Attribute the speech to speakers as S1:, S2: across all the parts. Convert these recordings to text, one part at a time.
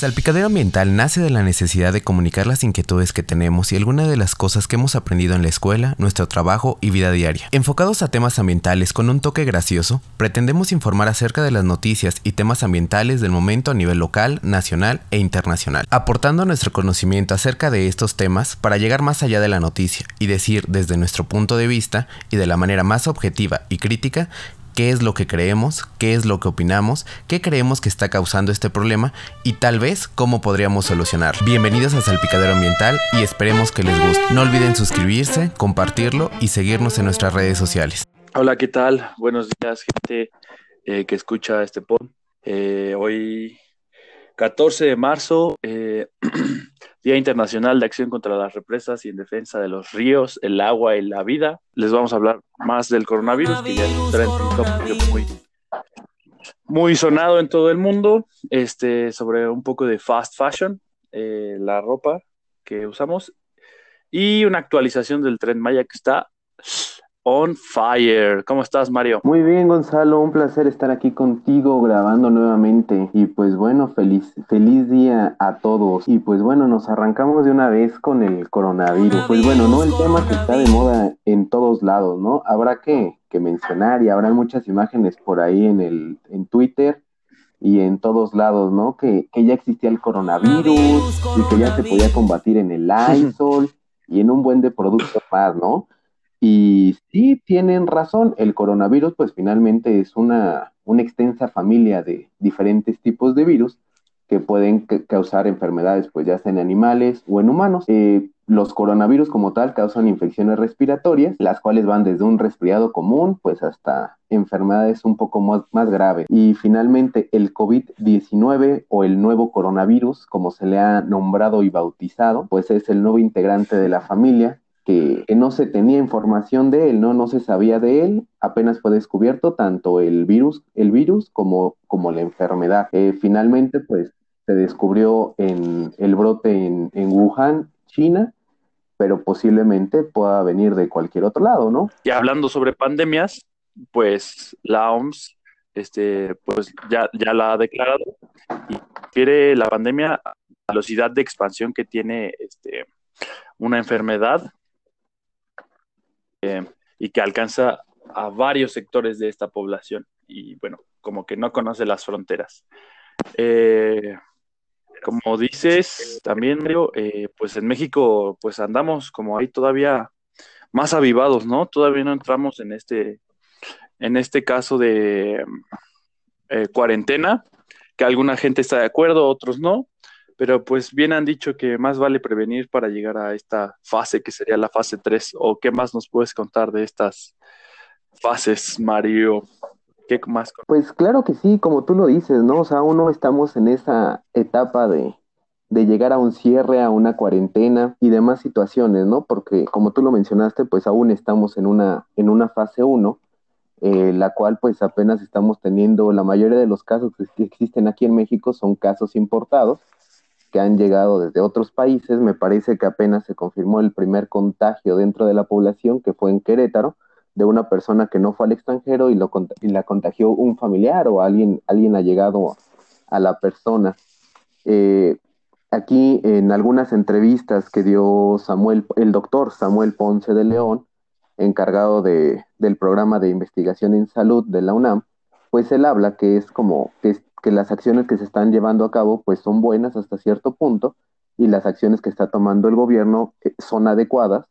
S1: Salpicadero Ambiental nace de la necesidad de comunicar las inquietudes que tenemos y algunas de las cosas que hemos aprendido en la escuela, nuestro trabajo y vida diaria. Enfocados a temas ambientales con un toque gracioso, pretendemos informar acerca de las noticias y temas ambientales del momento a nivel local, nacional e internacional, aportando nuestro conocimiento acerca de estos temas para llegar más allá de la noticia y decir desde nuestro punto de vista y de la manera más objetiva y crítica qué es lo que creemos, qué es lo que opinamos, qué creemos que está causando este problema y tal vez cómo podríamos solucionar. Bienvenidos a Salpicadero Ambiental y esperemos que les guste. No olviden suscribirse, compartirlo y seguirnos en nuestras redes sociales.
S2: Hola, ¿qué tal? Buenos días, gente eh, que escucha este pod. Eh, hoy, 14 de marzo, eh, Día Internacional de Acción contra las Represas y en Defensa de los Ríos, el Agua y la Vida. Les vamos a hablar más del coronavirus, que ya es un muy, muy sonado en todo el mundo, este, sobre un poco de fast fashion, eh, la ropa que usamos, y una actualización del tren Maya que está on fire. ¿Cómo estás, Mario?
S3: Muy bien, Gonzalo, un placer estar aquí contigo grabando nuevamente. Y pues bueno, feliz, feliz día a todos. Y pues bueno, nos arrancamos de una vez con el coronavirus. Pues bueno, ¿no? El tema que está de moda en todos lados, ¿no? Habrá que, mencionar y habrá muchas imágenes por ahí en el en Twitter y en todos lados, ¿no? Que, que ya existía el coronavirus y que ya se podía combatir en el Lysol y en un buen de productos más, ¿no? Y sí tienen razón, el coronavirus pues finalmente es una, extensa familia de diferentes tipos de virus que pueden causar enfermedades pues ya sea en animales o en humanos. Eh, los coronavirus como tal causan infecciones respiratorias, las cuales van desde un resfriado común pues hasta enfermedades un poco más, más graves. Y finalmente el COVID-19 o el nuevo coronavirus, como se le ha nombrado y bautizado, pues es el nuevo integrante de la familia que, no se tenía información de él, ¿no? No se sabía de él, apenas fue descubierto tanto el virus, el virus como, como la enfermedad. Eh, finalmente, pues, se descubrió en el brote en, en Wuhan, China, pero posiblemente pueda venir de cualquier otro lado, ¿no?
S2: Y hablando sobre pandemias, pues la OMS este, pues ya, ya la ha declarado y quiere la pandemia la velocidad de expansión que tiene este, una enfermedad eh, y que alcanza a varios sectores de esta población y bueno, como que no conoce las fronteras. Eh, como dices también, Mario, eh, pues en México pues andamos como ahí todavía más avivados, ¿no? Todavía no entramos en este, en este caso de cuarentena, que alguna gente está de acuerdo, otros no, pero pues bien han dicho que más vale prevenir para llegar a esta fase que sería la fase 3. ¿O qué más nos puedes contar de estas fases, Mario? ¿Qué más?
S3: Pues claro que sí, como tú lo dices, ¿no? O sea, aún no estamos en esa etapa de, de llegar a un cierre, a una cuarentena y demás situaciones, ¿no? Porque como tú lo mencionaste, pues aún estamos en una, en una fase 1, eh, la cual pues apenas estamos teniendo, la mayoría de los casos que existen aquí en México son casos importados que han llegado desde otros países. Me parece que apenas se confirmó el primer contagio dentro de la población, que fue en Querétaro, de una persona que no fue al extranjero y, lo, y la contagió un familiar o alguien, alguien ha llegado a la persona. Eh, aquí en algunas entrevistas que dio Samuel, el doctor Samuel Ponce de León, encargado de, del programa de investigación en salud de la UNAM, pues él habla que es como que que las acciones que se están llevando a cabo pues son buenas hasta cierto punto y las acciones que está tomando el gobierno eh, son adecuadas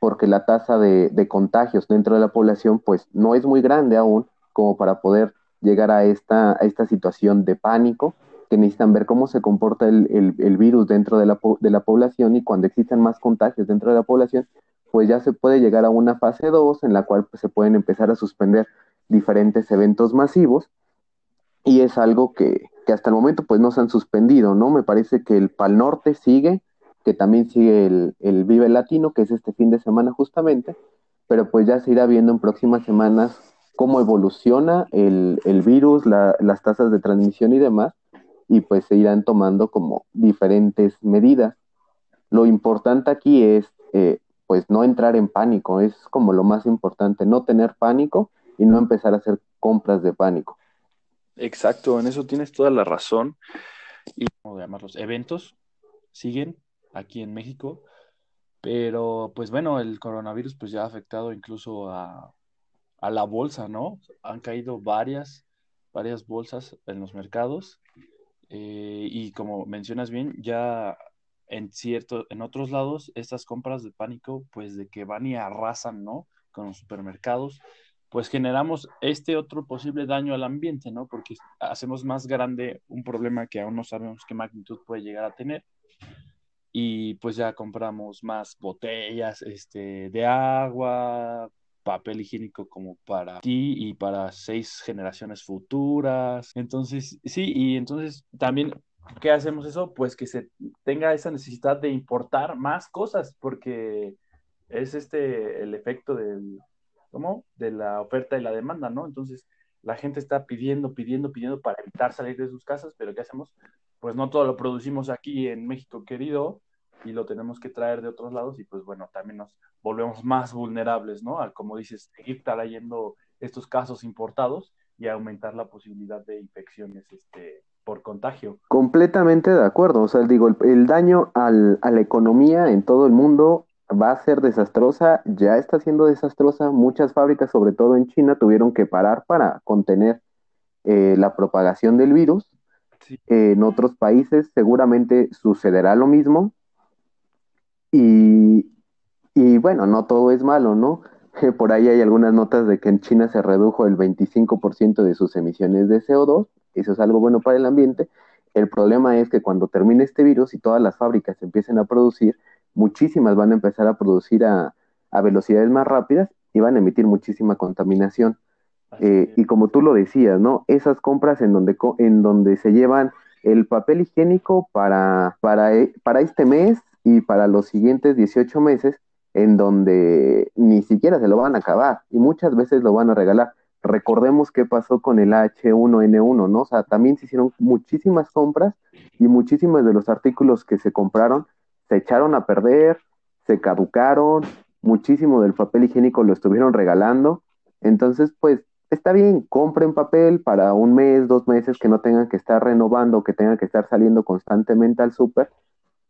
S3: porque la tasa de, contagios dentro de la población pues no es muy grande aún como para poder llegar a esta, a esta situación de pánico que necesitan ver cómo se comporta el, virus dentro de la, de la población y cuando existan más contagios dentro de la población pues ya se puede llegar a una fase 2 en la cual pues, se pueden empezar a suspender diferentes eventos masivos y es algo que, hasta el momento pues no se han suspendido, ¿no? Me parece que el Pal Norte sigue, que también sigue el, el Vive Latino, que es este fin de semana justamente, pero pues ya se irá viendo en próximas semanas cómo evoluciona el, virus, las tasas de transmisión y demás, y pues se irán tomando como diferentes medidas. Lo importante aquí es eh, pues no entrar en pánico, es como lo más importante, no tener pánico y no empezar a hacer compras de pánico.
S2: Exacto, en eso tienes toda la razón. y, ¿cómo llamarlos? Eventos siguen aquí en México, pero pues bueno, el coronavirus pues ya ha afectado incluso a, a la bolsa, ¿no? Han caído varias, varias bolsas en los mercados eh, y como mencionas bien, ya en cierto, en otros lados, estas compras de pánico, pues de que van y arrasan, ¿no? Con los supermercados, pues generamos este otro posible daño al ambiente, ¿no? Porque hacemos más grande un problema que aún no sabemos qué magnitud puede llegar a tener. Y pues ya compramos más botellas este, de agua, papel higiénico como para ti y para seis generaciones futuras. Entonces, sí, y entonces también, ¿qué hacemos eso? Pues que se tenga esa necesidad de importar más cosas, porque es este el efecto del, ¿cómo? De la oferta y la demanda, ¿no? Entonces, la gente está pidiendo, pidiendo, pidiendo para evitar salir de sus casas, pero ¿qué hacemos? Pues no todo lo producimos aquí en México, querido, y lo tenemos que traer de otros lados y pues bueno, también nos volvemos más vulnerables, ¿no? Al, como dices, seguir trayendo estos casos importados y aumentar la posibilidad de infecciones este, por contagio.
S3: Completamente de acuerdo, o sea, digo, el, daño a la economía en todo el mundo va a ser desastrosa, ya está siendo desastrosa, muchas fábricas, sobre todo en China, tuvieron que parar para contener eh, la propagación del virus. en otros países seguramente sucederá lo mismo, y, y bueno, no todo es malo, ¿no? Por ahí hay algunas notas de que en China se redujo el 25% de sus emisiones de CO2, eso es algo bueno para el ambiente. El problema es que cuando termine este virus y todas las fábricas empiecen a producir, muchísimas van a empezar a producir a, a velocidades más rápidas y van a emitir muchísima contaminación. Eh, y como tú lo decías, ¿no? Esas compras en donde, en donde se llevan el papel higiénico para, para, e, para este mes y para los siguientes 18 meses en donde ni siquiera se lo van a acabar y muchas veces lo van a regalar. Recordemos qué pasó con el H1N1, ¿no? O sea, también se hicieron muchísimas compras y muchísimos de los artículos que se compraron se echaron a perder, se caducaron, muchísimo del papel higiénico lo estuvieron regalando. Entonces, pues está bien, compren papel para un mes, dos meses que no tengan que estar renovando, que tengan que estar saliendo constantemente al súper,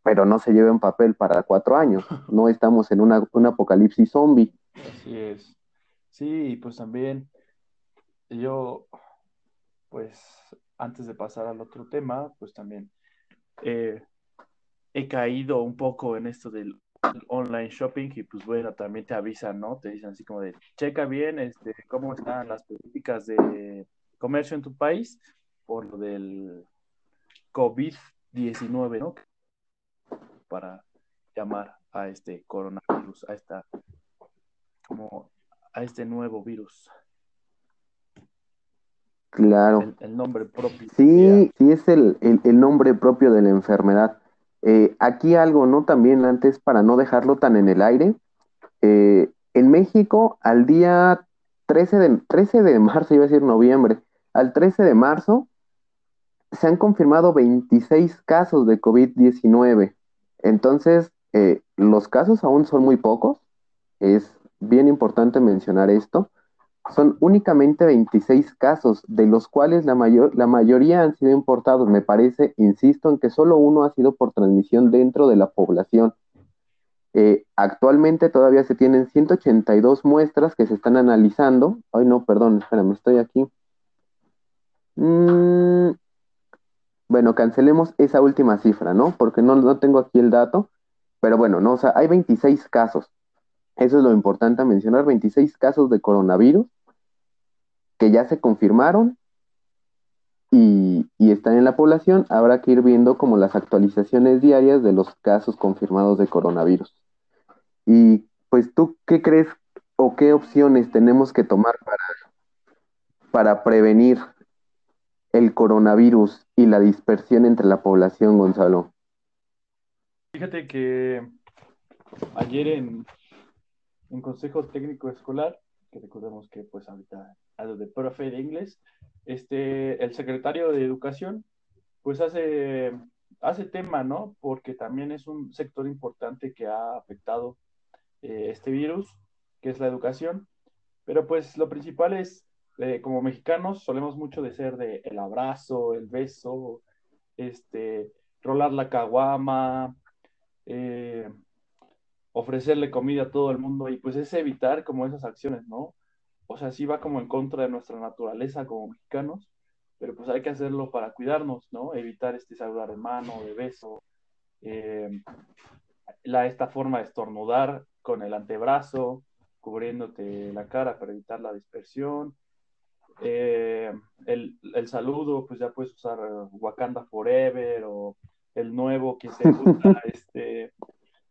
S3: pero no se lleven papel para cuatro años. No estamos en una, un apocalipsis zombie.
S2: Así es. Sí, pues también yo, pues antes de pasar al otro tema, pues también eh, he caído un poco en esto del online shopping y pues bueno, también te avisan, ¿no? Te dicen así como de, checa bien este, cómo están las políticas de comercio en tu país por lo del COVID-19, ¿no? para llamar a este coronavirus, a esta, como a este nuevo virus.
S3: Claro.
S2: El, nombre propio.
S3: Sí, sí es el, nombre propio de la enfermedad. Eh, aquí algo, ¿no? También antes, para no dejarlo tan en el aire, eh, en México, al día 13 de, 13 de marzo, iba a decir noviembre, al 13 de marzo, se han confirmado 26 casos de COVID-19. Entonces, eh, los casos aún son muy pocos, es bien importante mencionar esto. Son únicamente 26 casos, de los cuales la, mayor, la mayoría han sido importados. Me parece, insisto, en que solo uno ha sido por transmisión dentro de la población. Eh, actualmente todavía se tienen 182 muestras que se están analizando. Ay, no, perdón, espérame, estoy aquí. Mm, bueno, cancelemos esa última cifra, ¿no? Porque no, no tengo aquí el dato, pero bueno, no, o sea, hay 26 casos. Eso es lo importante a mencionar, 26 casos de coronavirus que ya se confirmaron y, y, están en la población. Habrá que ir viendo como las actualizaciones diarias de los casos confirmados de coronavirus. Y pues tú, ¿qué crees o qué opciones tenemos que tomar para, para prevenir el coronavirus y la dispersión entre la población, Gonzalo?
S2: Fíjate que ayer en un consejo técnico escolar, que recordemos que pues ahorita algo de profe de inglés, este, el secretario de educación pues hace, hace tema, ¿no? Porque también es un sector importante que ha afectado eh, este virus, que es la educación. Pero pues lo principal es eh, como mexicanos solemos mucho de ser de el abrazo, el beso, este, rolar la caguama, eh, ofrecerle comida a todo el mundo y pues es evitar como esas acciones, ¿no? O sea, sí va como en contra de nuestra naturaleza como mexicanos, pero pues hay que hacerlo para cuidarnos, ¿no? Evitar este saludar de mano, de beso, eh, la, esta forma de estornudar con el antebrazo, cubriéndote la cara para evitar la dispersión. Eh, el, el, saludo, pues ya puedes usar Wakanda Forever o el nuevo que se usa, este,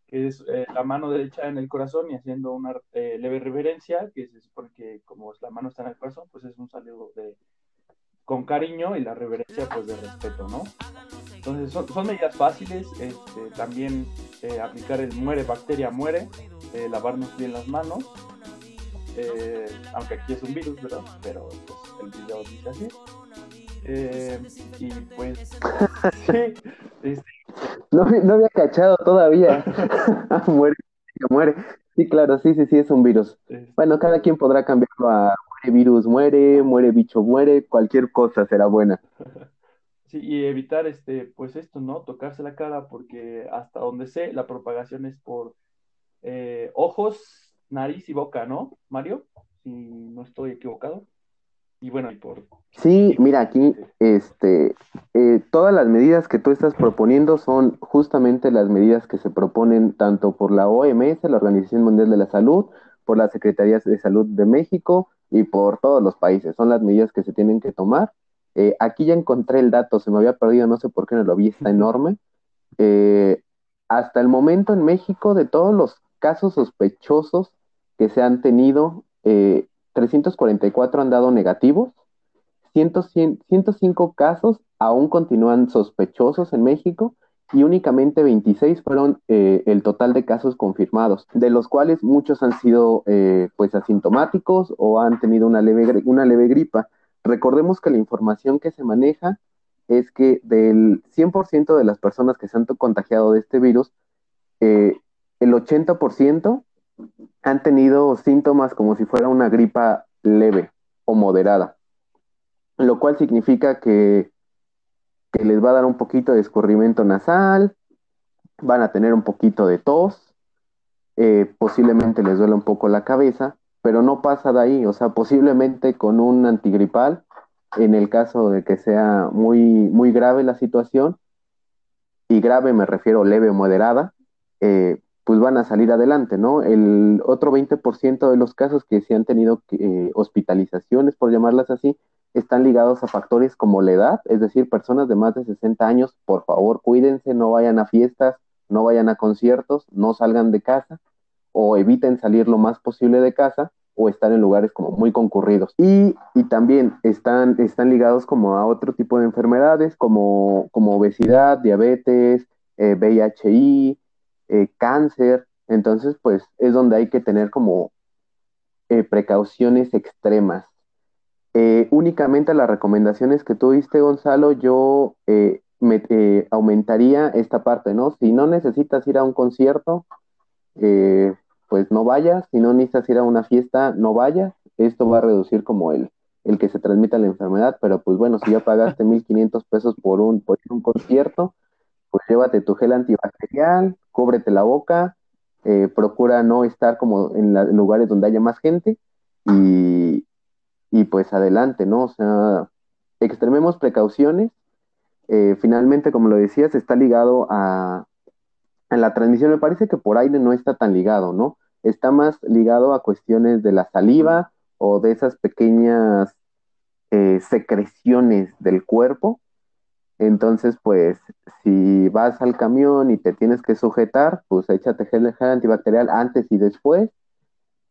S2: que es eh, la mano derecha en el corazón y haciendo una eh, leve reverencia, que se supone que como la mano está en el corazón, pues es un saludo de, con cariño y la reverencia pues de respeto, ¿no? Entonces son, medidas fáciles, este, también eh, aplicar el muere, bacteria muere, lavarnos bien las manos, aunque aquí es un virus, ¿verdad? Pero pues, el video dice así. y pues sí, este,
S3: no, no había cachado todavía. muere, muere. Sí, claro, sí, sí, sí, es un virus. Bueno, cada quien podrá cambiarlo a muere virus, muere, muere bicho, muere, cualquier cosa será buena.
S2: Sí, y evitar este, pues esto, ¿no? Tocarse la cara, porque hasta donde sé, la propagación es por eh, ojos, nariz y boca, ¿no, Mario? Si no estoy equivocado. Y bueno, y por...
S3: Sí, mira, aquí este, eh, todas las medidas que tú estás proponiendo son justamente las medidas que se proponen tanto por la OMS, la Organización Mundial de la Salud, por las Secretarías de Salud de México y por todos los países. Son las medidas que se tienen que tomar. Eh, aquí ya encontré el dato, se me había perdido, no sé por qué no lo vi, está enorme. Eh, hasta el momento en México, de todos los casos sospechosos que se han tenido, 344 han dado negativos, 105 casos aún continúan sospechosos en México y únicamente 26 fueron eh, el total de casos confirmados, de los cuales muchos han sido eh, pues asintomáticos o han tenido una leve, una leve gripa. Recordemos que la información que se maneja es que del 100% de las personas que se han contagiado de este virus, eh, el 80% han tenido síntomas como si fuera una gripa leve o moderada, lo cual significa que, les va a dar un poquito de escurrimiento nasal, van a tener un poquito de tos, eh, posiblemente les duele un poco la cabeza, pero no pasa de ahí, o sea, posiblemente con un antigripal, en el caso de que sea muy, muy grave la situación, y grave me refiero leve o moderada, eh, pues van a salir adelante, ¿no? El otro 20% de los casos que se han tenido eh, hospitalizaciones, por llamarlas así, están ligados a factores como la edad, es decir, personas de más de 60 años, por favor, cuídense, no vayan a fiestas, no vayan a conciertos, no salgan de casa o eviten salir lo más posible de casa o estar en lugares como muy concurridos. Y, también están, están ligados como a otro tipo de enfermedades como, como obesidad, diabetes, eh, VIHI, eh, cáncer, entonces pues es donde hay que tener como eh, precauciones extremas. Eh, únicamente las recomendaciones que tú diste, Gonzalo, yo me, aumentaría esta parte, ¿no? Si no necesitas ir a un concierto, pues no vayas, si no necesitas ir a una fiesta, no vayas, esto va a reducir como el, el que se transmita la enfermedad, pero pues bueno, si ya pagaste 1.500 pesos por un, por un concierto, pues llévate tu gel antibacterial, cúbrete la boca, eh, procura no estar como en, lugares donde haya más gente y, pues adelante, ¿no? O sea, extrememos precauciones. Eh, finalmente, como lo decías, está ligado a, a la transmisión. Me parece que por aire no está tan ligado, ¿no? Está más ligado a cuestiones de la saliva o de esas pequeñas eh, secreciones del cuerpo entonces, pues, si vas al camión y te tienes que sujetar, pues échate gel, antibacterial antes y después.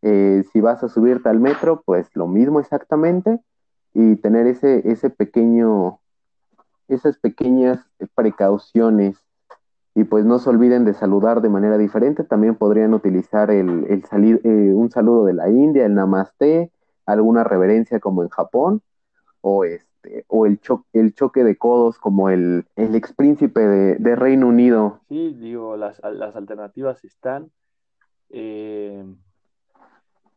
S3: Eh, si vas a subirte al metro, pues lo mismo exactamente. Y tener ese, ese pequeño, esas pequeñas precauciones. Y pues no se olviden de saludar de manera diferente. También podrían utilizar el, el salir, eh, un saludo de la India, el namaste, alguna reverencia como en Japón, o es este, o el, choque de codos como el, el ex príncipe de, Reino Unido.
S2: Sí, digo, las, alternativas están. Eh,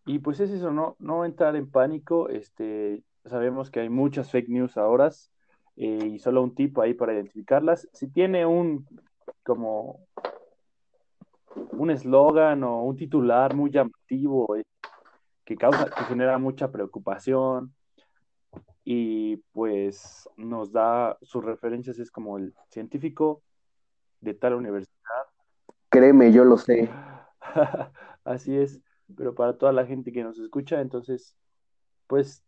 S2: y pues es eso, no, no entrar en pánico. Este, sabemos que hay muchas fake news ahora. eh, y solo un tipo ahí para identificarlas. Si tiene un como un eslogan o un titular muy llamativo eh, que causa, que genera mucha preocupación y pues nos da sus referencias es como el científico de tal universidad.
S3: Créeme, yo lo sé.
S2: Así es, pero para toda la gente que nos escucha, entonces, pues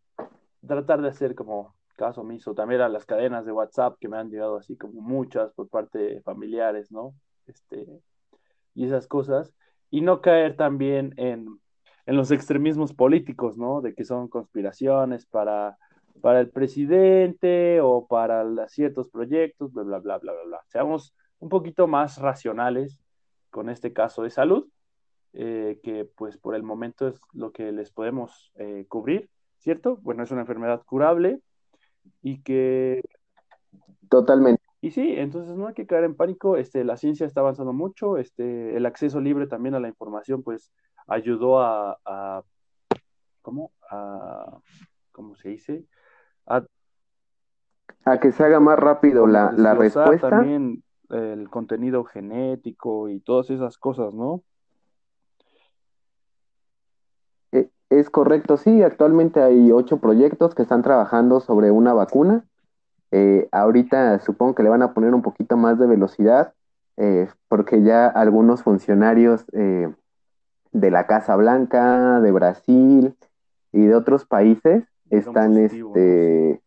S2: tratar de hacer como caso omiso también a las cadenas de WhatsApp que me han llegado así como muchas por parte de familiares, ¿no? Este, y esas cosas, y no caer también en, en los extremismos políticos, ¿no? De que son conspiraciones para, para el presidente o para ciertos proyectos, bla, bla, bla, bla, bla, bla. Seamos un poquito más racionales con este caso de salud, eh, que pues por el momento es lo que les podemos eh, cubrir, ¿cierto? Bueno, es una enfermedad curable y que...
S3: Totalmente.
S2: Y sí, entonces no hay que caer en pánico, este, la ciencia está avanzando mucho, este, el acceso libre también a la información pues ayudó a, a ¿cómo? A, ¿cómo se dice?
S3: A, a que se haga más rápido la, la respuesta.
S2: También el contenido genético y todas esas cosas, ¿no?
S3: E, es correcto, sí, actualmente hay ocho proyectos que están trabajando sobre una vacuna eh, ahorita supongo que le van a poner un poquito más de velocidad eh, porque ya algunos funcionarios eh, de la Casa Blanca, de Brasil y de otros países están este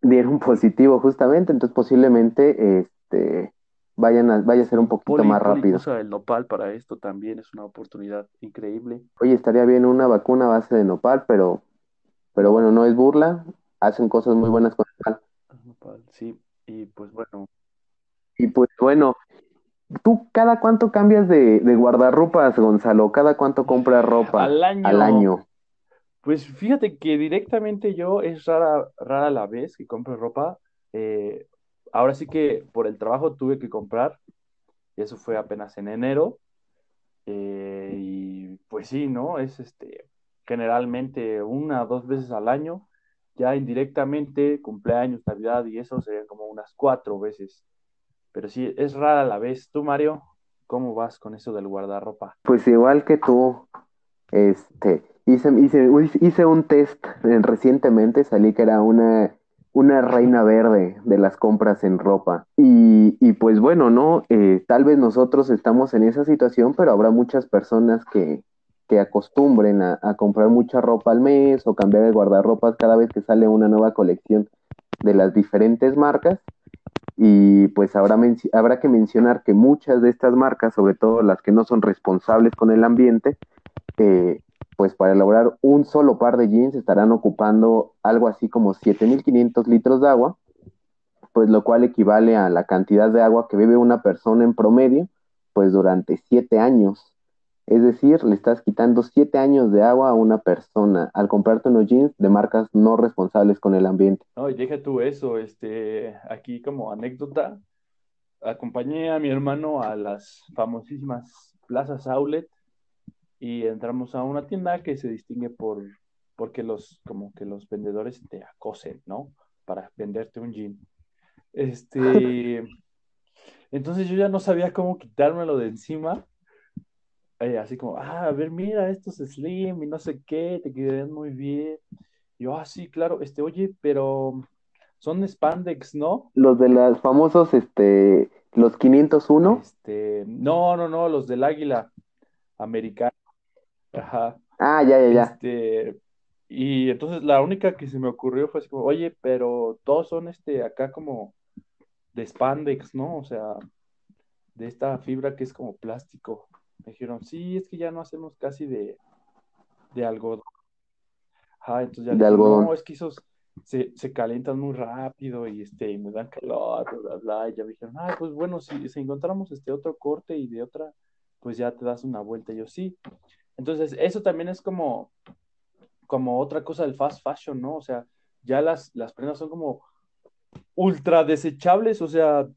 S3: dieron positivo justamente, entonces posiblemente este vayan a, vaya a ser un poquito más rápido.
S2: Usa el nopal para esto también es una oportunidad increíble.
S3: Oye, estaría bien una vacuna a base de nopal, pero pero bueno, no es burla, hacen cosas muy buenas con el
S2: nopal. Sí, y pues bueno.
S3: Y pues bueno, ¿tú cada cuánto cambias de, de guardarropas, Gonzalo? ¿Cada cuánto compras ropa
S2: al año?
S3: Al año?
S2: Pues fíjate que directamente yo es rara, rara la vez que compro ropa. Eh, ahora sí que por el trabajo tuve que comprar, y eso fue apenas en enero. Eh, y pues sí, ¿no? Es este generalmente una o dos veces al año ya indirectamente, cumpleaños, Navidad y eso serían como unas cuatro veces. Pero sí, es rara la vez. ¿Tú, Mario, cómo vas con eso del guardarropa?
S3: Pues igual que tú, este, hice, hice, hice un test recientemente, salí que era una, una reina verde de las compras en ropa. Y, y pues bueno, ¿no? Eh, tal vez nosotros estamos en esa situación, pero habrá muchas personas que, que acostumbren a, comprar mucha ropa al mes o cambiar el guardarropas cada vez que sale una nueva colección de las diferentes marcas. Y pues habrá, habrá que mencionar que muchas de estas marcas, sobre todo las que no son responsables con el ambiente, eh, pues para elaborar un solo par de jeans estarán ocupando algo así como 7.500 litros de agua, pues lo cual equivale a la cantidad de agua que bebe una persona en promedio, pues durante 7 años. Es decir, le estás quitando siete años de agua a una persona al comprarte unos jeans de marcas no responsables con el ambiente.
S2: No, y deja tú eso, este, aquí como anécdota, acompañé a mi hermano a las famosísimas plazas outlet y entramos a una tienda que se distingue por porque los como que los vendedores te acosen, ¿no? Para venderte un jean. Este, entonces yo ya no sabía cómo quitármelo de encima eh, así como, ah, a ver, mira, estos slim y no sé qué, te quedarían muy bien. yo, ah, sí, claro, este, oye, pero son spandex, ¿no?
S3: Los de los famosos, este, los 501.
S2: Este, no, no, no, los del águila americano. Ajá.
S3: Ah, ya, ya, ya.
S2: Este, y entonces la única que se me ocurrió fue así como, oye, pero todos son, este, acá como de spandex, ¿no? O sea, de esta fibra que es como plástico. Me dijeron, sí, es que ya no hacemos casi de, de algodón. Ah, entonces ya
S3: de algodón.
S2: no, es que esos se, se calientan muy rápido y este, y me dan calor, bla, bla, Y ya me dijeron, ah, pues bueno, si, si encontramos este otro corte y de otra, pues ya te das una vuelta. Y yo, sí. Entonces, eso también es como, como otra cosa del fast fashion, ¿no? O sea, ya las, las prendas son como ultra desechables, o sea,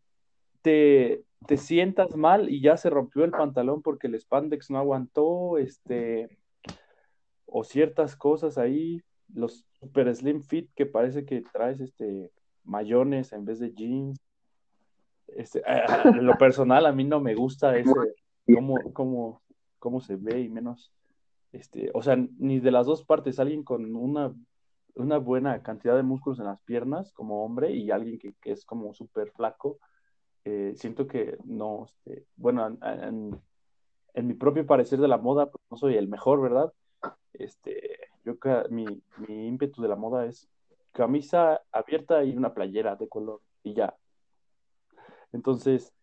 S2: te, te sientas mal y ya se rompió el pantalón porque el spandex no aguantó, este, o ciertas cosas ahí, los super slim fit que parece que traes, este, mayones en vez de jeans. Este, lo personal, a mí no me gusta ese, cómo, cómo, cómo se ve y menos, este, o sea, ni de las dos partes, alguien con una, una buena cantidad de músculos en las piernas como hombre y alguien que, que es como súper flaco, eh, siento que no, este, bueno, en, en, mi propio parecer de la moda, pues no soy el mejor, ¿verdad? Este, yo mi, mi ímpetu de la moda es camisa abierta y una playera de color y ya. Entonces,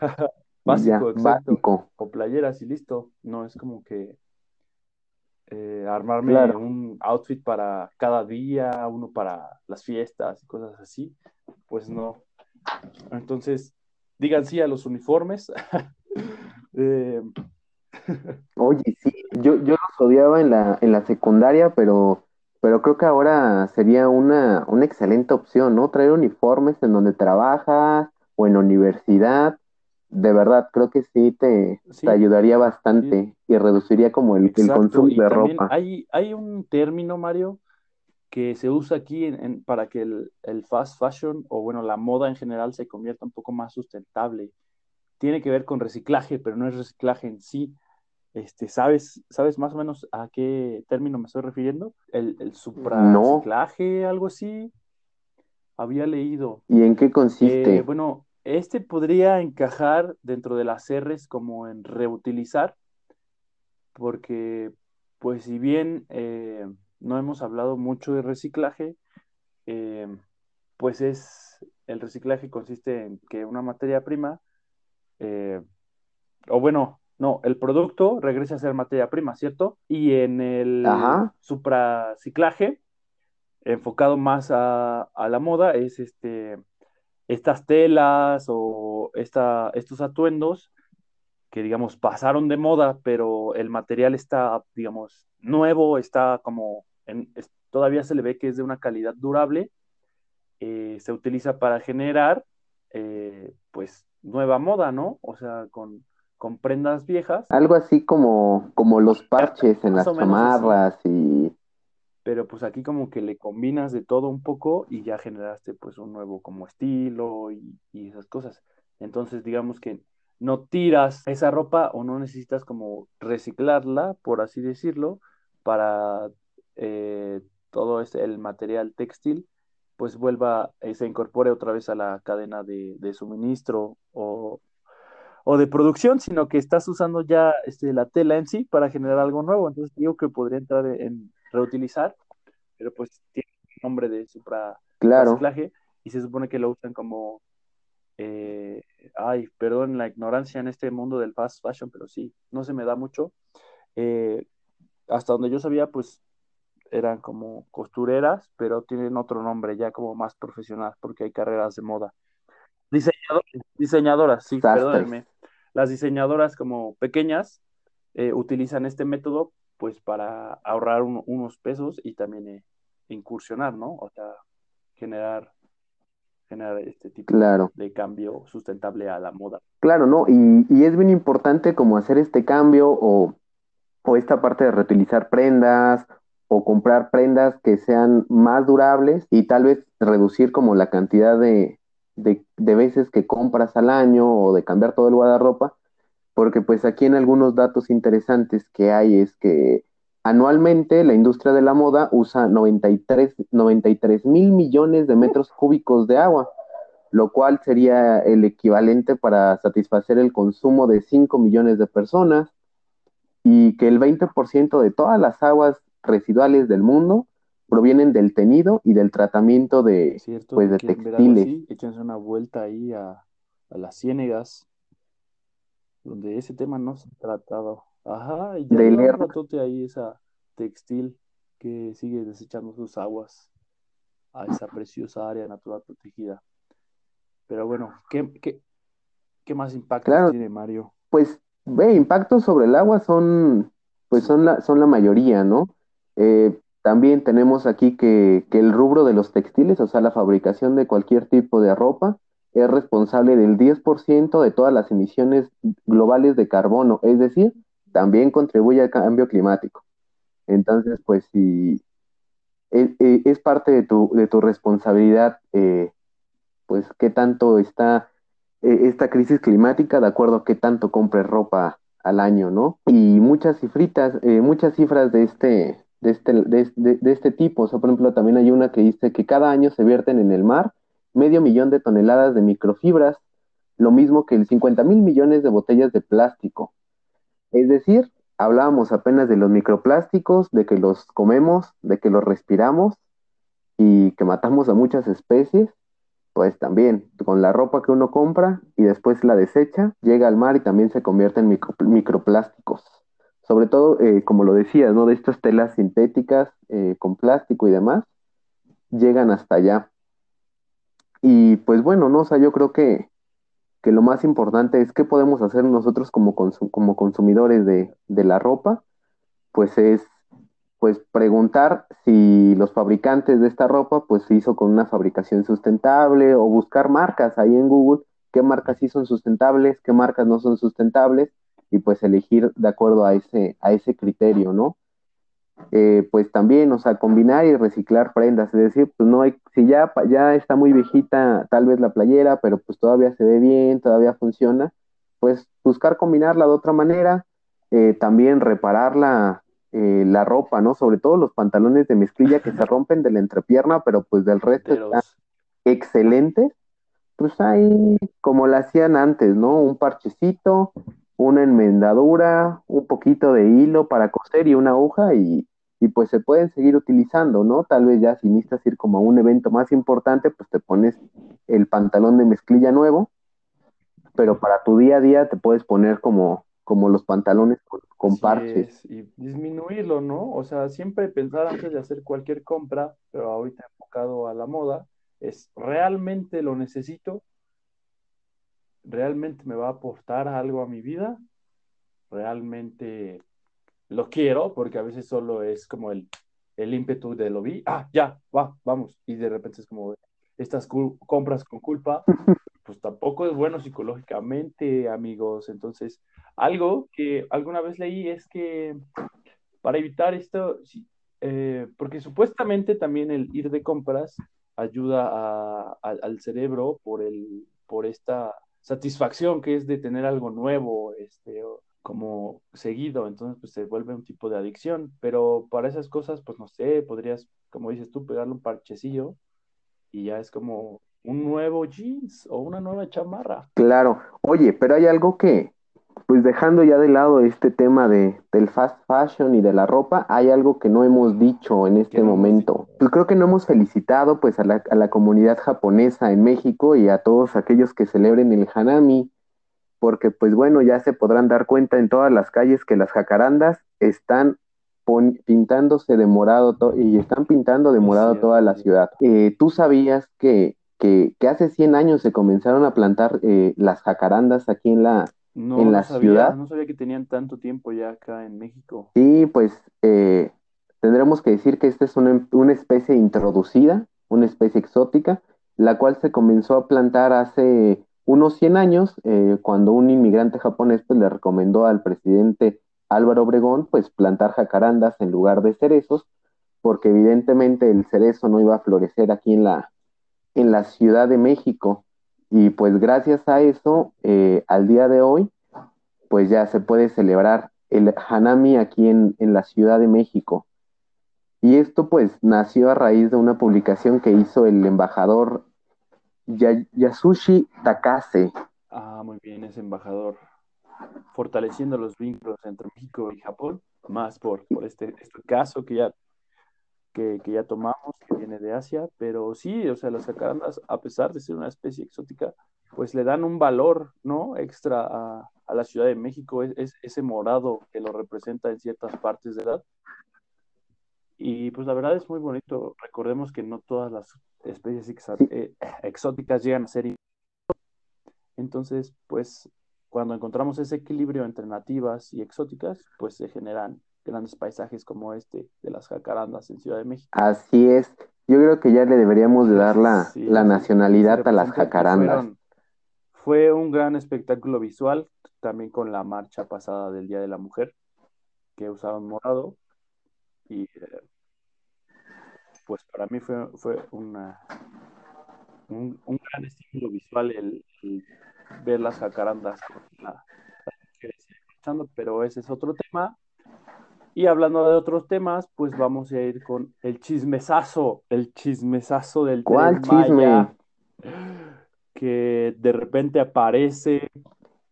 S2: básico, exacto. O playeras y listo. No es como que eh, armarme un outfit para cada día, uno para las fiestas y cosas así. Pues no. Entonces, digan sí a los uniformes.
S3: Eh, Oye, sí, yo, yo los odiaba en la, en la secundaria, pero pero creo que ahora sería una, una excelente opción, ¿no? Traer uniformes en donde trabajas o en la universidad. De verdad, creo que sí te, ayudaría bastante y reduciría como el, consumo de ropa.
S2: Hay, hay un término, Mario, que se usa aquí para que el, el, fast fashion o bueno, la moda en general se convierta un poco más sustentable. Tiene que ver con reciclaje, pero no es reciclaje en sí, este, ¿sabes, ¿Sabes más o menos a qué término me estoy refiriendo? ¿El, el supraciclaje, algo así? Había leído.
S3: ¿Y en qué consiste?
S2: Eh, bueno, este podría encajar dentro de las R's como en reutilizar, porque, pues, si bien eh, no hemos hablado mucho de reciclaje, eh, pues es el reciclaje consiste en que una materia prima, o bueno, no, el producto regresa a ser materia prima, ¿cierto? Y en el supraciclaje, enfocado más a, la moda, es este, estas telas o esta, estos atuendos que, digamos, pasaron de moda, pero el material está, digamos, nuevo, está como, en, todavía se le ve que es de una calidad durable, eh, se utiliza para generar, eh, pues, nueva moda, ¿no? O sea, con con prendas viejas.
S3: Algo así como, como los parches en las chamarras y...
S2: Pero pues aquí como que le combinas de todo un poco y ya generaste pues un nuevo como estilo y, esas cosas. Entonces digamos que no tiras esa ropa o no necesitas como reciclarla, por así decirlo, para eh, todo este, el material textil, pues vuelva, eh, se incorpore otra vez a la cadena de, suministro o o de producción, sino que estás usando ya este, la tela en sí para generar algo nuevo. Entonces digo que podría entrar en reutilizar, pero pues tiene nombre de supra
S3: claro.
S2: y se supone que lo usan como, eh, ay, perdón la ignorancia en este mundo del fast fashion, pero sí, no se me da mucho. Eh, hasta donde yo sabía, pues eran como costureras, pero tienen otro nombre ya como más profesional, porque hay carreras de moda. Diseñadoras, diseñadoras, sí, perdónenme las diseñadoras como pequeñas eh, utilizan este método pues para ahorrar unos pesos y también eh, incursionar, ¿no? O sea, generar, generar este tipo de cambio sustentable a la moda.
S3: Claro, ¿no? Y, y, es bien importante como hacer este cambio o, o esta parte de reutilizar prendas o comprar prendas que sean más durables y tal vez reducir como la cantidad de, de, veces que compras al año o de cambiar todo el guardarropa, porque pues aquí en algunos datos interesantes que hay es que anualmente la industria de la moda usa 93 mil millones de metros cúbicos de agua, lo cual sería el equivalente para satisfacer el consumo de 5 millones de personas y que el 20% de todas las aguas residuales del mundo provienen del tenido y del tratamiento de, pues, de textiles.
S2: échense una vuelta ahí a, las ciénegas, donde ese tema no se ha tratado. Ajá, y ya un ahí esa textil que sigue desechando sus aguas a esa preciosa área natural protegida. Pero bueno, ¿qué, qué, más impacto tiene Mario?
S3: Pues, ve, impactos sobre el agua son, pues son la, son la mayoría, ¿no? Eh, también tenemos aquí que, el rubro de los textiles, o sea, la fabricación de cualquier tipo de ropa, es responsable del 10% de todas las emisiones globales de carbono, es decir, también contribuye al cambio climático. Entonces, pues si, es, parte de tu, de tu responsabilidad, pues qué tanto está esta crisis climática de acuerdo a qué tanto compres ropa al año, ¿no? Y muchas cifritas, muchas cifras de este, de este, de, de, este tipo. O sea, por ejemplo, también hay una que dice que cada año se vierten en el mar medio millón de toneladas de microfibras, lo mismo que el 50 mil millones de botellas de plástico. Es decir, hablábamos apenas de los microplásticos, de que los comemos, de que los respiramos y que matamos a muchas especies, pues también con la ropa que uno compra y después la desecha, llega al mar y también se convierte en microplásticos sobre todo, eh, como lo decías, ¿no? De estas telas sintéticas eh, con plástico y demás, llegan hasta allá. Y pues bueno, ¿no? O sea, yo creo que, que lo más importante es qué podemos hacer nosotros como, como consumidores de, de, la ropa, pues es pues preguntar si los fabricantes de esta ropa pues se hizo con una fabricación sustentable o buscar marcas ahí en Google, qué marcas sí son sustentables, qué marcas no son sustentables y pues elegir de acuerdo a ese, a ese criterio, ¿no? Eh, pues también, o sea, combinar y reciclar prendas, es decir, pues no hay, si ya, ya está muy viejita tal vez la playera, pero pues todavía se ve bien, todavía funciona, pues buscar combinarla de otra manera, eh, también reparar la, eh, la ropa, ¿no? Sobre todo los pantalones de mezclilla que se rompen de la entrepierna, pero pues del resto están excelentes, pues ahí como la hacían antes, ¿no? Un parchecito, una enmendadura, un poquito de hilo para coser y una aguja y, pues se pueden seguir utilizando, ¿no? Tal vez ya si necesitas ir como a un evento más importante, pues te pones el pantalón de mezclilla nuevo, pero para tu día a día te puedes poner como, como los pantalones con, parches.
S2: y disminuirlo, ¿no? O sea, siempre pensar antes de hacer cualquier compra, pero ahorita enfocado a la moda, es ¿realmente lo necesito? Realmente me va a aportar algo a mi vida, realmente lo quiero, porque a veces solo es como el, el ímpetu de lo vi, ah, ya, va, vamos, y de repente es como estas compras con culpa, pues tampoco es bueno psicológicamente, amigos. Entonces, algo que alguna vez leí es que para evitar esto, eh, porque supuestamente también el ir de compras ayuda al cerebro por, el, por esta satisfacción que es de tener algo nuevo, este, como seguido, entonces pues se vuelve un tipo de adicción, pero para esas cosas, pues no sé, podrías, como dices tú, pegarle un parchecillo y ya es como un nuevo jeans o una nueva chamarra.
S3: Claro, oye, pero hay algo que, pues dejando ya de lado este tema de, del fast fashion y de la ropa, hay algo que no hemos dicho en este momento. Pues creo que no hemos felicitado pues a la, a la, comunidad japonesa en México y a todos aquellos que celebren el Hanami, porque pues bueno, ya se podrán dar cuenta en todas las calles que las jacarandas están pintándose de morado y están pintando de morado toda la ciudad. Eh, ¿Tú sabías que, que, que, hace 100 años se comenzaron a plantar eh, las jacarandas aquí en la,
S2: no,
S3: en la
S2: sabía,
S3: ciudad.
S2: No sabía que tenían tanto tiempo ya acá en México.
S3: Sí, pues eh, tendremos que decir que esta es una, una, especie introducida, una especie exótica, la cual se comenzó a plantar hace unos 100 años, eh, cuando un inmigrante japonés pues, le recomendó al presidente Álvaro Obregón pues plantar jacarandas en lugar de cerezos, porque evidentemente el cerezo no iba a florecer aquí en la, en la Ciudad de México. Y pues gracias a eso, eh, al día de hoy, pues ya se puede celebrar el Hanami aquí en, en, la Ciudad de México. Y esto pues nació a raíz de una publicación que hizo el embajador Yasushi Takase.
S2: Ah, muy bien, ese embajador. Fortaleciendo los vínculos entre México y Japón, más por, por este, este caso que ya que, ya tomamos, que viene de Asia, pero sí, o sea, las jacarandas, a pesar de ser una especie exótica, pues le dan un valor, ¿no? Extra a, la Ciudad de México, es, ese morado que lo representa en ciertas partes de edad. Y pues la verdad es muy bonito. Recordemos que no todas las especies eh, exóticas llegan a ser. Entonces, pues cuando encontramos ese equilibrio entre nativas y exóticas, pues se generan grandes paisajes como este de las jacarandas en Ciudad de México.
S3: Así es. Yo creo que ya le deberíamos de dar la, la nacionalidad a las jacarandas.
S2: fue un gran espectáculo visual, también con la marcha pasada del Día de la Mujer, que usaron morado. Y eh, pues para mí fue, fue una, un, gran estímulo visual el, ver las jacarandas pero ese es otro tema. Y hablando de otros temas, pues vamos a ir con el chismesazo, el chismesazo del
S3: ¿Cuál chisme?
S2: que de repente aparece,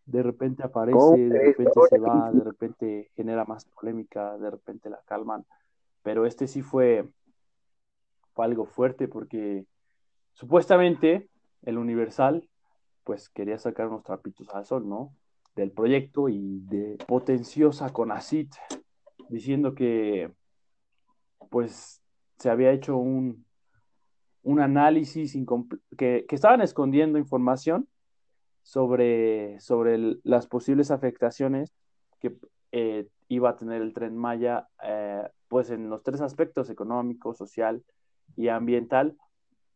S2: de repente aparece, de repente se va, de repente genera más polémica, de repente la calman. Pero este sí fue, fue algo fuerte porque supuestamente el Universal pues quería sacar unos trapitos al sol, ¿no? Del proyecto y de potenciosa con ACIT, diciendo que pues se había hecho un, un análisis que, que, estaban escondiendo información sobre, sobre las posibles afectaciones que eh, iba a tener el tren Maya, eh, pues en los tres aspectos, económico, social y ambiental,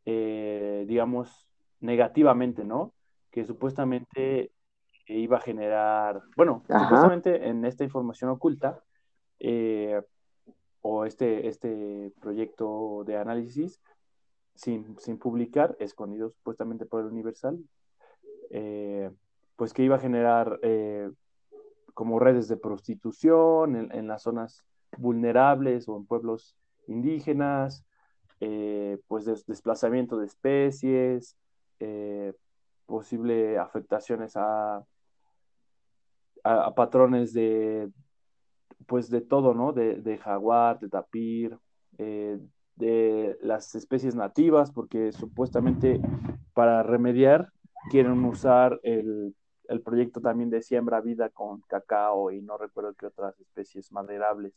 S2: eh, digamos, negativamente, ¿no? Que supuestamente iba a generar, bueno, supuestamente en esta información oculta, o este, este proyecto de análisis, sin, publicar, escondido supuestamente por el Universal, eh, pues que iba a generar eh, como redes de prostitución en, las zonas vulnerables o en pueblos indígenas, eh, pues desplazamiento de especies, posible afectaciones a, a, patrones de, pues de todo, ¿no? De, de jaguar, de tapir, de las especies nativas, porque supuestamente para remediar quieren usar el, proyecto también de siembra vida con cacao y no recuerdo qué otras especies maderables.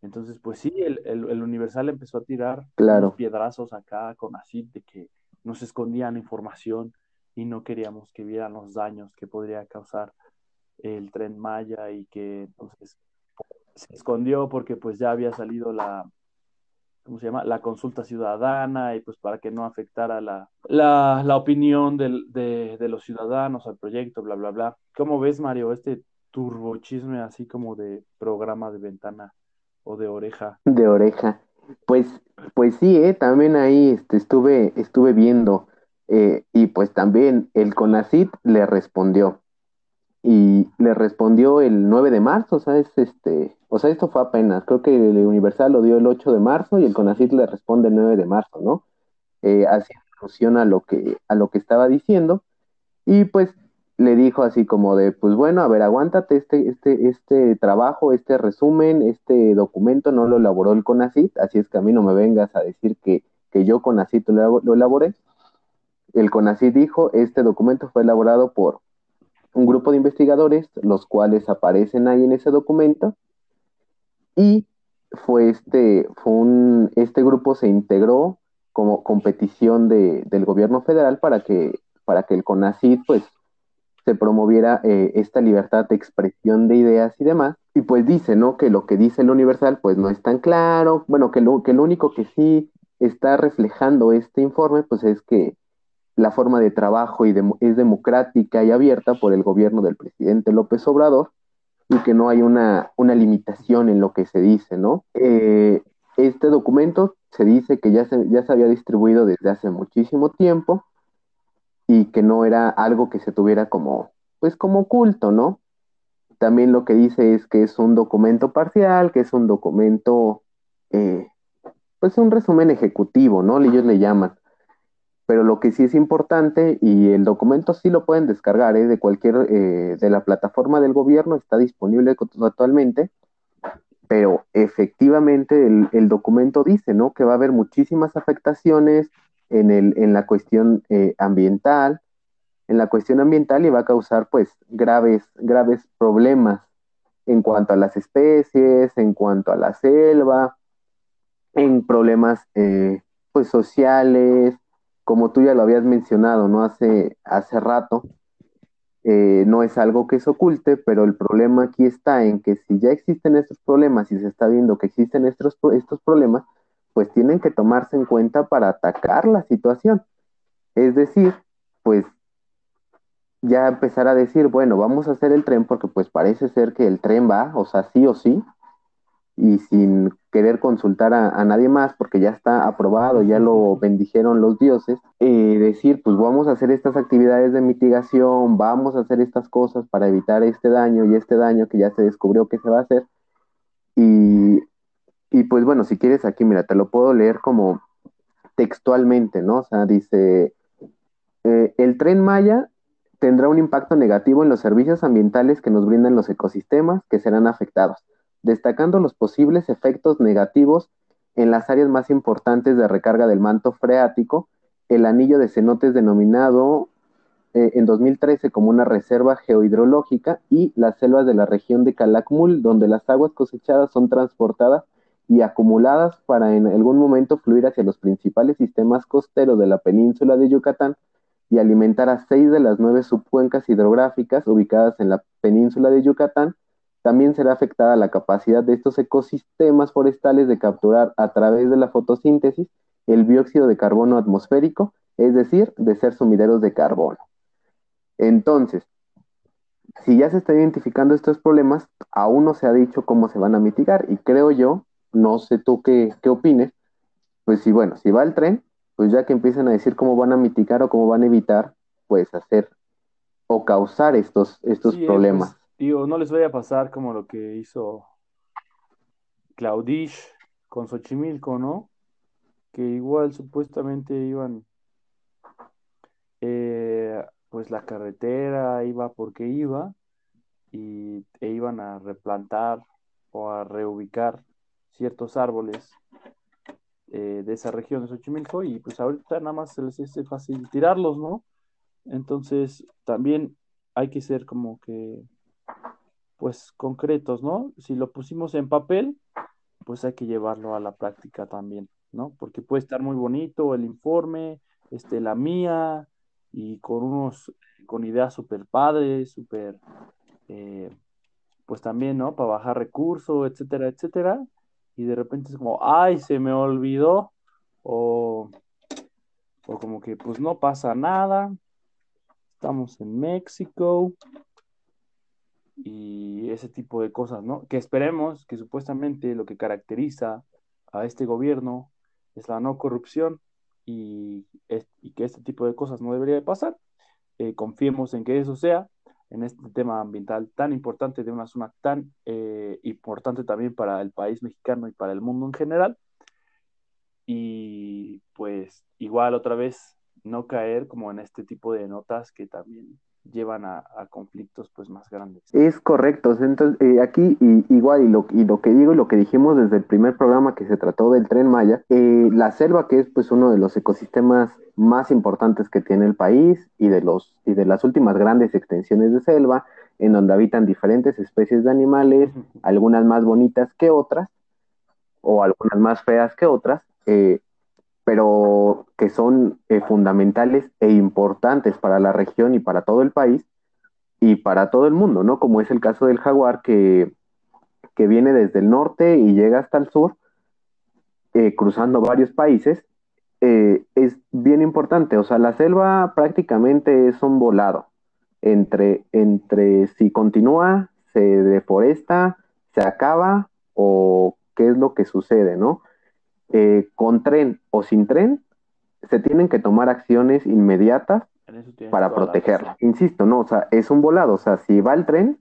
S2: Entonces, pues sí, el, Universal empezó a tirar
S3: claro.
S2: piedrazos acá con así de que nos escondían información y no queríamos que vieran los daños que podría causar el tren Maya y que entonces se escondió porque pues ya había salido la, ¿cómo se llama? La consulta ciudadana y pues para que no afectara la, la, opinión de, los ciudadanos al proyecto, bla, bla, bla. ¿Cómo ves, Mario, este turbochisme así como de programa de ventana o de oreja?
S3: De oreja. Pues, pues sí, ¿eh? también ahí este, estuve, estuve viendo eh, y pues también el CONACIT le respondió y le respondió el 9 de marzo, o sea, es este, o sea, esto fue apenas, creo que el Universal lo dio el 8 de marzo y el CONACYT le responde el 9 de marzo, ¿no? Eh, haciendo alusión a lo que a lo que estaba diciendo y pues le dijo así como de, pues bueno, a ver, aguántate este este este trabajo, este resumen, este documento no lo elaboró el CONACYT, así es que a mí no me vengas a decir que, que yo CONACYT lo, lo elaboré. El CONACYT dijo, este documento fue elaborado por un grupo de investigadores, los cuales aparecen ahí en ese documento, y fue este, fue un, este grupo se integró como competición de, del gobierno federal para que, para que el CONACID pues se promoviera eh, esta libertad de expresión de ideas y demás. Y pues dice, ¿no? Que lo que dice el Universal pues no es tan claro, bueno, que lo, que lo único que sí está reflejando este informe pues es que la forma de trabajo y es democrática y abierta por el gobierno del presidente López Obrador y que no hay una, limitación en lo que se dice, ¿no? Eh, este documento se dice que ya se, ya se había distribuido desde hace muchísimo tiempo y que no era algo que se tuviera como, pues como oculto, ¿no? También lo que dice es que es un documento parcial, que es un documento, eh, pues un resumen ejecutivo, ¿no? Ellos le llaman pero lo que sí es importante, y el documento sí lo pueden descargar ¿eh? de cualquier, eh, de la plataforma del gobierno, está disponible actualmente, pero efectivamente el, documento dice, ¿no? Que va a haber muchísimas afectaciones en, el, en la cuestión eh, ambiental, en la cuestión ambiental y va a causar pues graves, graves problemas en cuanto a las especies, en cuanto a la selva, en problemas pues sociales, como tú ya lo habías mencionado, ¿no? Hace, hace rato, eh, no es algo que se oculte, pero el problema aquí está en que si ya existen estos problemas y se está viendo que existen estos, estos problemas, pues tienen que tomarse en cuenta para atacar la situación. Es decir, pues ya empezar a decir, bueno, vamos a hacer el tren porque pues parece ser que el tren va, o sea, sí o sí, y sin querer consultar a, nadie más porque ya está aprobado, ya lo bendijeron los dioses, eh, decir, pues vamos a hacer estas actividades de mitigación, vamos a hacer estas cosas para evitar este daño y este daño que ya se descubrió que se va a hacer. Y, y pues bueno, si quieres aquí, mira, te lo puedo leer como textualmente, ¿no? O sea, dice, eh, el tren Maya tendrá un impacto negativo en los servicios ambientales que nos brindan los ecosistemas que serán afectados destacando los posibles efectos negativos en las áreas más importantes de recarga del manto freático, el anillo de cenotes denominado eh, en 2013 como una reserva geohidrológica y las selvas de la región de Calakmul, donde las aguas cosechadas son transportadas y acumuladas para en algún momento fluir hacia los principales sistemas costeros de la península de Yucatán y alimentar a seis de las nueve subcuencas hidrográficas ubicadas en la península de Yucatán, también será afectada la capacidad de estos ecosistemas forestales de capturar a través de la fotosíntesis el dióxido de carbono atmosférico, es decir, de ser sumideros de carbono. Entonces, si ya se están identificando estos problemas, aún no se ha dicho cómo se van a mitigar y creo yo, no sé tú qué, qué opines, pues si bueno, si va el tren, pues ya que empiecen a decir cómo van a mitigar o cómo van a evitar, pues hacer o causar estos, estos pues, problemas.
S2: Digo, no les vaya a pasar como lo que hizo Claudish con Xochimilco, ¿no? Que igual supuestamente iban, eh, pues la carretera iba porque iba y e iban a replantar o a reubicar ciertos árboles eh, de esa región de Xochimilco y pues ahorita nada más se les hace fácil tirarlos, ¿no? Entonces también hay que ser como que pues concretos, ¿no? Si lo pusimos en papel, pues hay que llevarlo a la práctica también, ¿no? Porque puede estar muy bonito el informe, este, la mía, y con unos, con ideas súper padres, súper, eh, pues también, ¿no? Para bajar recursos, etcétera, etcétera. Y de repente es como, ay, se me olvidó, o, o como que pues no pasa nada, estamos en México, y ese tipo de cosas, ¿no? Que esperemos que supuestamente lo que caracteriza a este gobierno es la no corrupción y, que este tipo de cosas no debería de pasar. Eh, confiemos en que eso sea en este tema ambiental tan importante de una zona tan eh, importante también para el país mexicano y para el mundo en general. Y pues igual otra vez no caer como en este tipo de notas que también llevan a, conflictos pues más grandes.
S3: Es correcto, entonces eh, aquí igual y lo, y lo que digo y lo que dijimos desde el primer programa que se trató del tren Maya, eh, la selva que es pues uno de los ecosistemas más importantes que tiene el país y de, los, y de las últimas grandes extensiones de selva en donde habitan diferentes especies de animales, algunas más bonitas que otras o algunas más feas que otras, eh, pero que son eh, fundamentales e importantes para la región y para todo el país y para todo el mundo, ¿no? Como es el caso del jaguar que, que viene desde el norte y llega hasta el sur, eh, cruzando varios países, eh, es bien importante. O sea, la selva prácticamente es un volado entre, entre si continúa, se deforesta, se acaba o qué es lo que sucede, ¿no? Eh, con tren o sin tren, se tienen que tomar acciones inmediatas para protegerla. Insisto, no, o sea, es un volado, o sea, si va el tren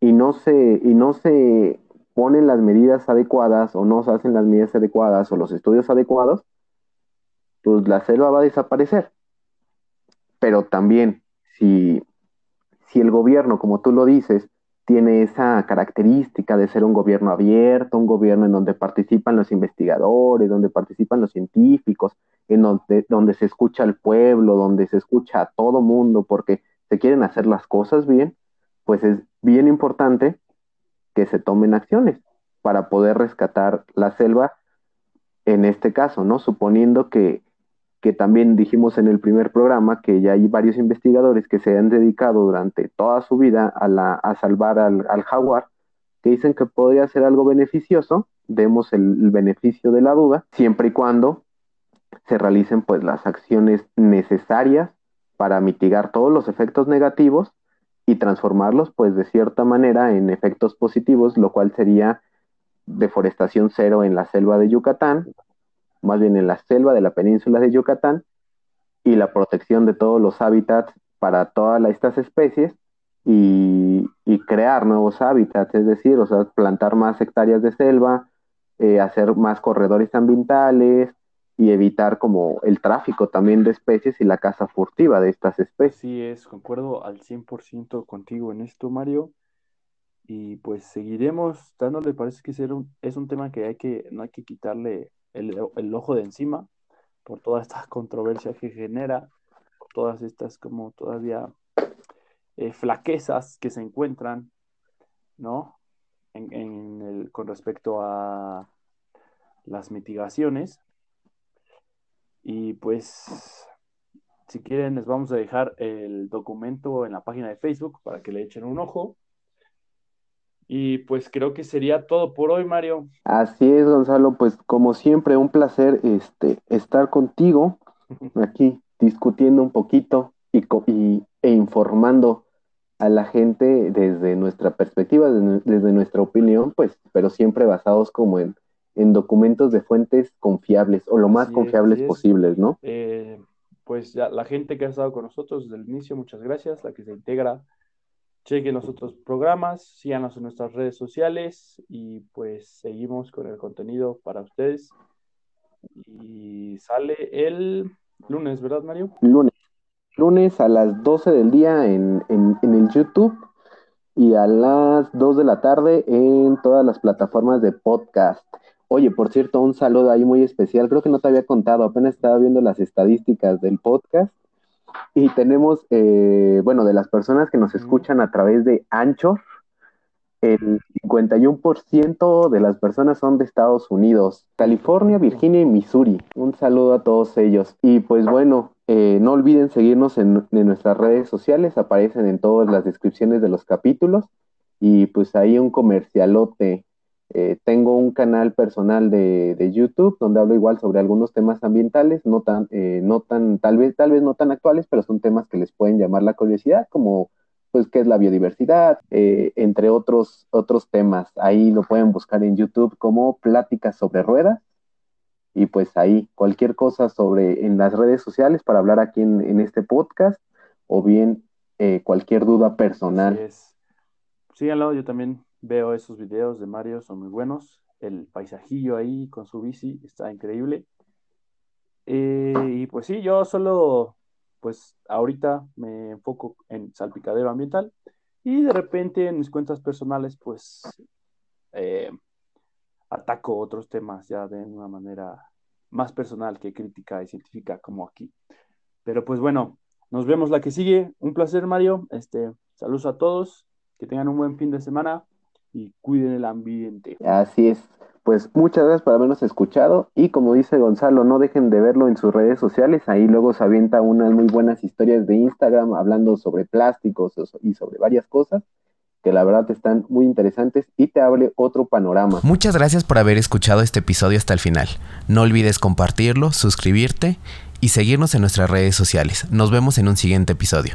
S3: y no se, y no se ponen las medidas adecuadas o no se hacen las medidas adecuadas o los estudios adecuados, pues la selva va a desaparecer. Pero también, si, si el gobierno, como tú lo dices, tiene esa característica de ser un gobierno abierto, un gobierno en donde participan los investigadores, donde participan los científicos, en donde, donde se escucha al pueblo, donde se escucha a todo mundo, porque se quieren hacer las cosas bien, pues es bien importante que se tomen acciones para poder rescatar la selva en este caso, ¿no? Suponiendo que que también dijimos en el primer programa que ya hay varios investigadores que se han dedicado durante toda su vida a, la, a salvar al, jaguar, que dicen que podría ser algo beneficioso, demos el, beneficio de la duda, siempre y cuando se realicen pues las acciones necesarias para mitigar todos los efectos negativos y transformarlos pues de cierta manera en efectos positivos, lo cual sería deforestación cero en la selva de Yucatán, más bien en la selva de la península de Yucatán, y la protección de todos los hábitats para todas estas especies y, crear nuevos hábitats, es decir, o sea, plantar más hectáreas de selva, eh, hacer más corredores ambientales y evitar como el tráfico también de especies y la caza furtiva de estas especies.
S2: Sí, es, concuerdo al 100% contigo en esto, Mario. Y pues seguiremos dándole, parece que es un tema que, hay que no hay que quitarle el, el ojo de encima por toda esta controversia que genera, todas estas como todavía eh, flaquezas que se encuentran, ¿no? En, el, con respecto a las mitigaciones. Y pues, si quieren, les vamos a dejar el documento en la página de Facebook para que le echen un ojo. Y pues creo que sería todo por hoy, Mario.
S3: Así es, Gonzalo, pues como siempre, un placer este, estar contigo aquí discutiendo un poquito y, y, e informando a la gente desde nuestra perspectiva, desde, nuestra opinión, pues, pero siempre basados como en, en documentos de fuentes confiables o lo más confiables posibles, ¿no?
S2: Eh, pues ya la gente que ha estado con nosotros desde el inicio, muchas gracias, la que se integra chequen los otros programas, síganos en nuestras redes sociales y pues seguimos con el contenido para ustedes. Y sale el lunes, ¿verdad, Mario?
S3: Lunes. Lunes a las 12 del día en, en, el YouTube y a las 2 de la tarde en todas las plataformas de podcast. Oye, por cierto, un saludo ahí muy especial. Creo que no te había contado, apenas estaba viendo las estadísticas del podcast y tenemos, eh, bueno, de las personas que nos escuchan a través de Anchor, el 51% de las personas son de Estados Unidos, California, Virginia y Missouri. Un saludo a todos ellos. Y pues bueno, eh, no olviden seguirnos en, en, nuestras redes sociales, aparecen en todas las descripciones de los capítulos. Y pues ahí un comercialote eh, tengo un canal personal de, YouTube donde hablo igual sobre algunos temas ambientales, no tan, eh, no tan, tal vez, tal vez no tan actuales, pero son temas que les pueden llamar la curiosidad, como pues qué es la biodiversidad, eh, entre otros, otros temas. Ahí lo pueden buscar en YouTube como Pláticas sobre Ruedas. Y pues ahí cualquier cosa sobre en las redes sociales para hablar aquí en, este podcast o bien cualquier duda personal.
S2: Síganlo, yo también Veo esos videos de Mario, son muy buenos. El paisajillo ahí con su bici está increíble. Eh, y pues sí, yo solo, pues ahorita me enfoco en salpicadero ambiental y de repente en mis cuentas personales, pues eh, ataco otros temas ya de una manera más personal que crítica y científica como aquí. Pero pues bueno, nos vemos la que sigue. Un placer, Mario. Este, saludos a todos. Que tengan un buen fin de semana y cuiden el ambiente.
S3: Así es. Pues muchas gracias por habernos escuchado y como dice Gonzalo, no dejen de verlo en sus redes sociales, ahí luego se avienta unas muy buenas historias de Instagram hablando sobre plásticos y sobre varias cosas que la verdad están muy interesantes y te abre otro panorama.
S1: Muchas gracias por haber escuchado este episodio hasta el final. No olvides compartirlo, suscribirte y seguirnos en nuestras redes sociales. Nos vemos en un siguiente episodio.